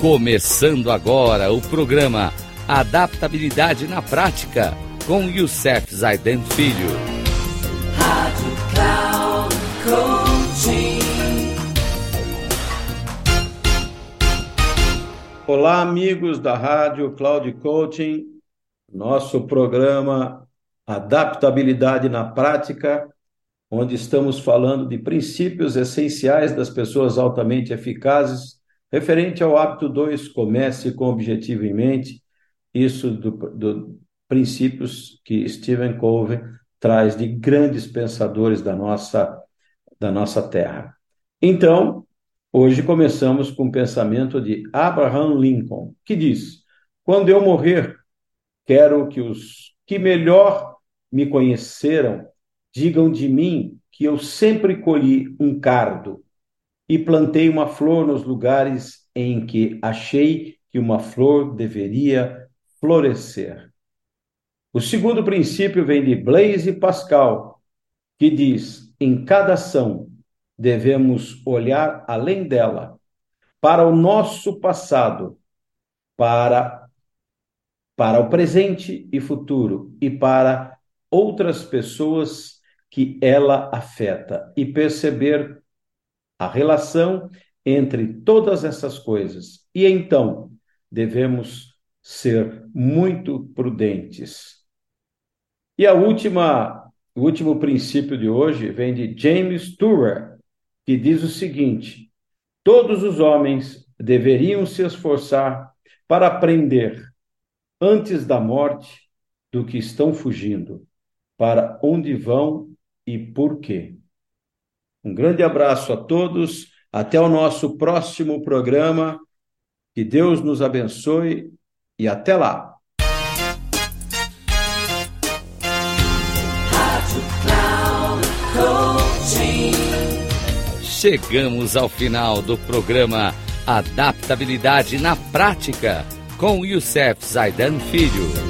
Começando agora o programa Adaptabilidade na Prática com Youssef Zaiden Filho. Rádio Cloud Coaching. Olá, amigos da Rádio Cloud Coaching, nosso programa Adaptabilidade na Prática, onde estamos falando de princípios essenciais das pessoas altamente eficazes Referente ao hábito 2, comece com objetivo em mente, isso do, do princípios que Stephen Covey traz de grandes pensadores da nossa, da nossa terra. Então, hoje começamos com o pensamento de Abraham Lincoln, que diz: Quando eu morrer, quero que os que melhor me conheceram digam de mim que eu sempre colhi um cardo e plantei uma flor nos lugares em que achei que uma flor deveria florescer. O segundo princípio vem de Blaise Pascal, que diz: em cada ação devemos olhar além dela, para o nosso passado, para para o presente e futuro e para outras pessoas que ela afeta e perceber a relação entre todas essas coisas. E então devemos ser muito prudentes. E a última, o último princípio de hoje vem de James Turner, que diz o seguinte: todos os homens deveriam se esforçar para aprender antes da morte do que estão fugindo, para onde vão e por quê. Um grande abraço a todos. Até o nosso próximo programa. Que Deus nos abençoe e até lá. Chegamos ao final do programa Adaptabilidade na Prática com Youssef Zaidan Filho.